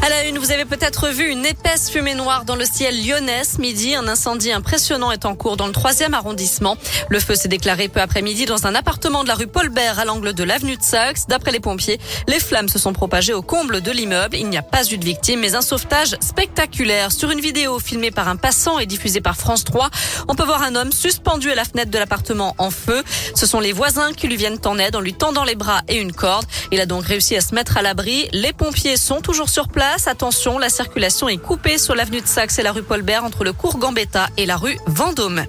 À la une, vous avez peut-être vu une épaisse fumée noire dans le ciel lyonnais midi. Un incendie impressionnant est en cours dans le troisième arrondissement. Le feu s'est déclaré peu après-midi dans un appartement de la rue Paul Bert à l'angle de l'avenue de Saxe. D'après les pompiers, les flammes se sont propagées au comble de l'immeuble. Il n'y a pas eu de victimes, mais un sauvetage spectaculaire. Sur une vidéo filmée par un passant et diffusée par France 3, on peut voir un homme suspendu à la fenêtre de l'appartement en feu. Ce sont les voisins qui lui viennent en aide en lui tendant les bras et une corde. Il a donc réussi à se mettre à l'abri. Les pompiers sont toujours sur place. Attention, la circulation est coupée sur l'avenue de Saxe et la rue Paul Bert entre le cours Gambetta et la rue Vendôme.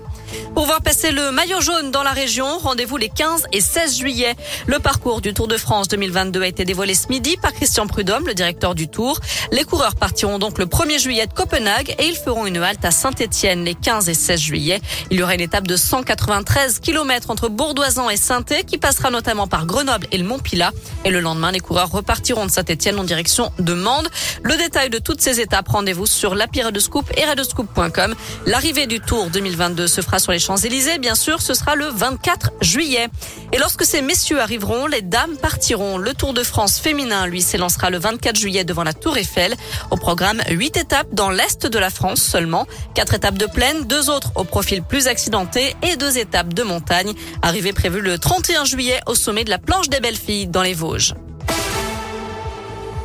Pour voir passer le maillot jaune dans la région, rendez-vous les 15 et 16 juillet. Le parcours du Tour de France 2022 a été dévoilé ce midi par Christian Prudhomme, le directeur du Tour. Les coureurs partiront donc le 1er juillet de Copenhague et ils feront une halte à Saint-Etienne les 15 et 16 juillet. Il y aura une étape de 193 km entre Bourdoisan et saint qui passera notamment par Grenoble et le Mont-Pilat. Et le lendemain, les coureurs repartiront de Saint-Etienne en direction de Mende. Le détail de toutes ces étapes, rendez-vous sur l'appli Scoop et radioscoop.com. L'arrivée du Tour 2022 se fera sur les Champs-Élysées, bien sûr, ce sera le 24 juillet. Et lorsque ces messieurs arriveront, les dames partiront. Le Tour de France féminin, lui, s'élancera le 24 juillet devant la Tour Eiffel. Au programme, huit étapes dans l'est de la France seulement. Quatre étapes de plaine, deux autres au profil plus accidenté et deux étapes de montagne. Arrivée prévue le 31 juillet au sommet de la planche des belles filles dans les Vosges.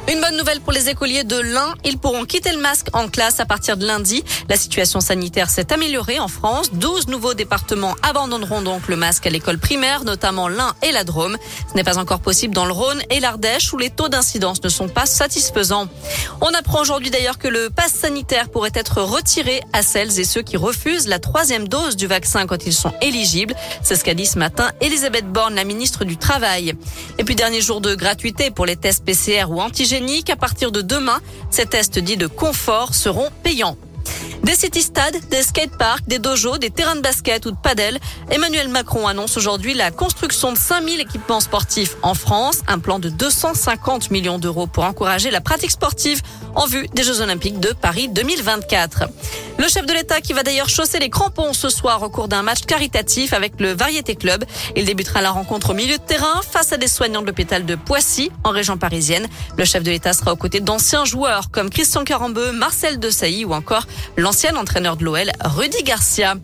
Une bonne nouvelle pour les écoliers de l'Ain. Ils pourront quitter le masque en classe à partir de lundi. La situation sanitaire s'est améliorée en France. 12 nouveaux départements abandonneront donc le masque à l'école primaire, notamment l'Ain et la Drôme. Ce n'est pas encore possible dans le Rhône et l'Ardèche où les taux d'incidence ne sont pas satisfaisants. On apprend aujourd'hui d'ailleurs que le pass sanitaire pourrait être retiré à celles et ceux qui refusent la troisième dose du vaccin quand ils sont éligibles. C'est ce qu'a dit ce matin Elisabeth Borne, la ministre du Travail. Et puis dernier jour de gratuité pour les tests PCR ou antigènes à partir de demain, ces tests dits de confort seront payants. Des city-stades, des skateparks, des dojos, des terrains de basket ou de padel. Emmanuel Macron annonce aujourd'hui la construction de 5000 équipements sportifs en France, un plan de 250 millions d'euros pour encourager la pratique sportive en vue des Jeux Olympiques de Paris 2024. Le chef de l'État qui va d'ailleurs chausser les crampons ce soir au cours d'un match caritatif avec le Variété Club. Il débutera la rencontre au milieu de terrain face à des soignants de l'hôpital de Poissy en région parisienne. Le chef de l'État sera aux côtés d'anciens joueurs comme Christian Carambeu, Marcel Desailly ou encore l'ancien entraîneur de l'OL Rudy Garcia.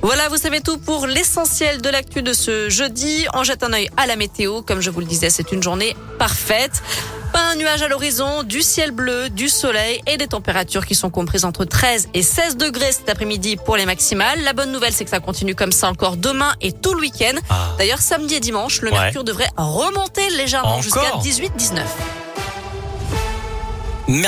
Voilà, vous savez tout pour l'essentiel de l'actu de ce jeudi. On jette un œil à la météo. Comme je vous le disais, c'est une journée parfaite. Un nuage à l'horizon, du ciel bleu, du soleil et des températures qui sont comprises entre 13 et 16 degrés cet après-midi pour les maximales. La bonne nouvelle, c'est que ça continue comme ça encore demain et tout le week-end. Ah. D'ailleurs, samedi et dimanche, le mercure devrait remonter légèrement jusqu'à 18-19. Merci.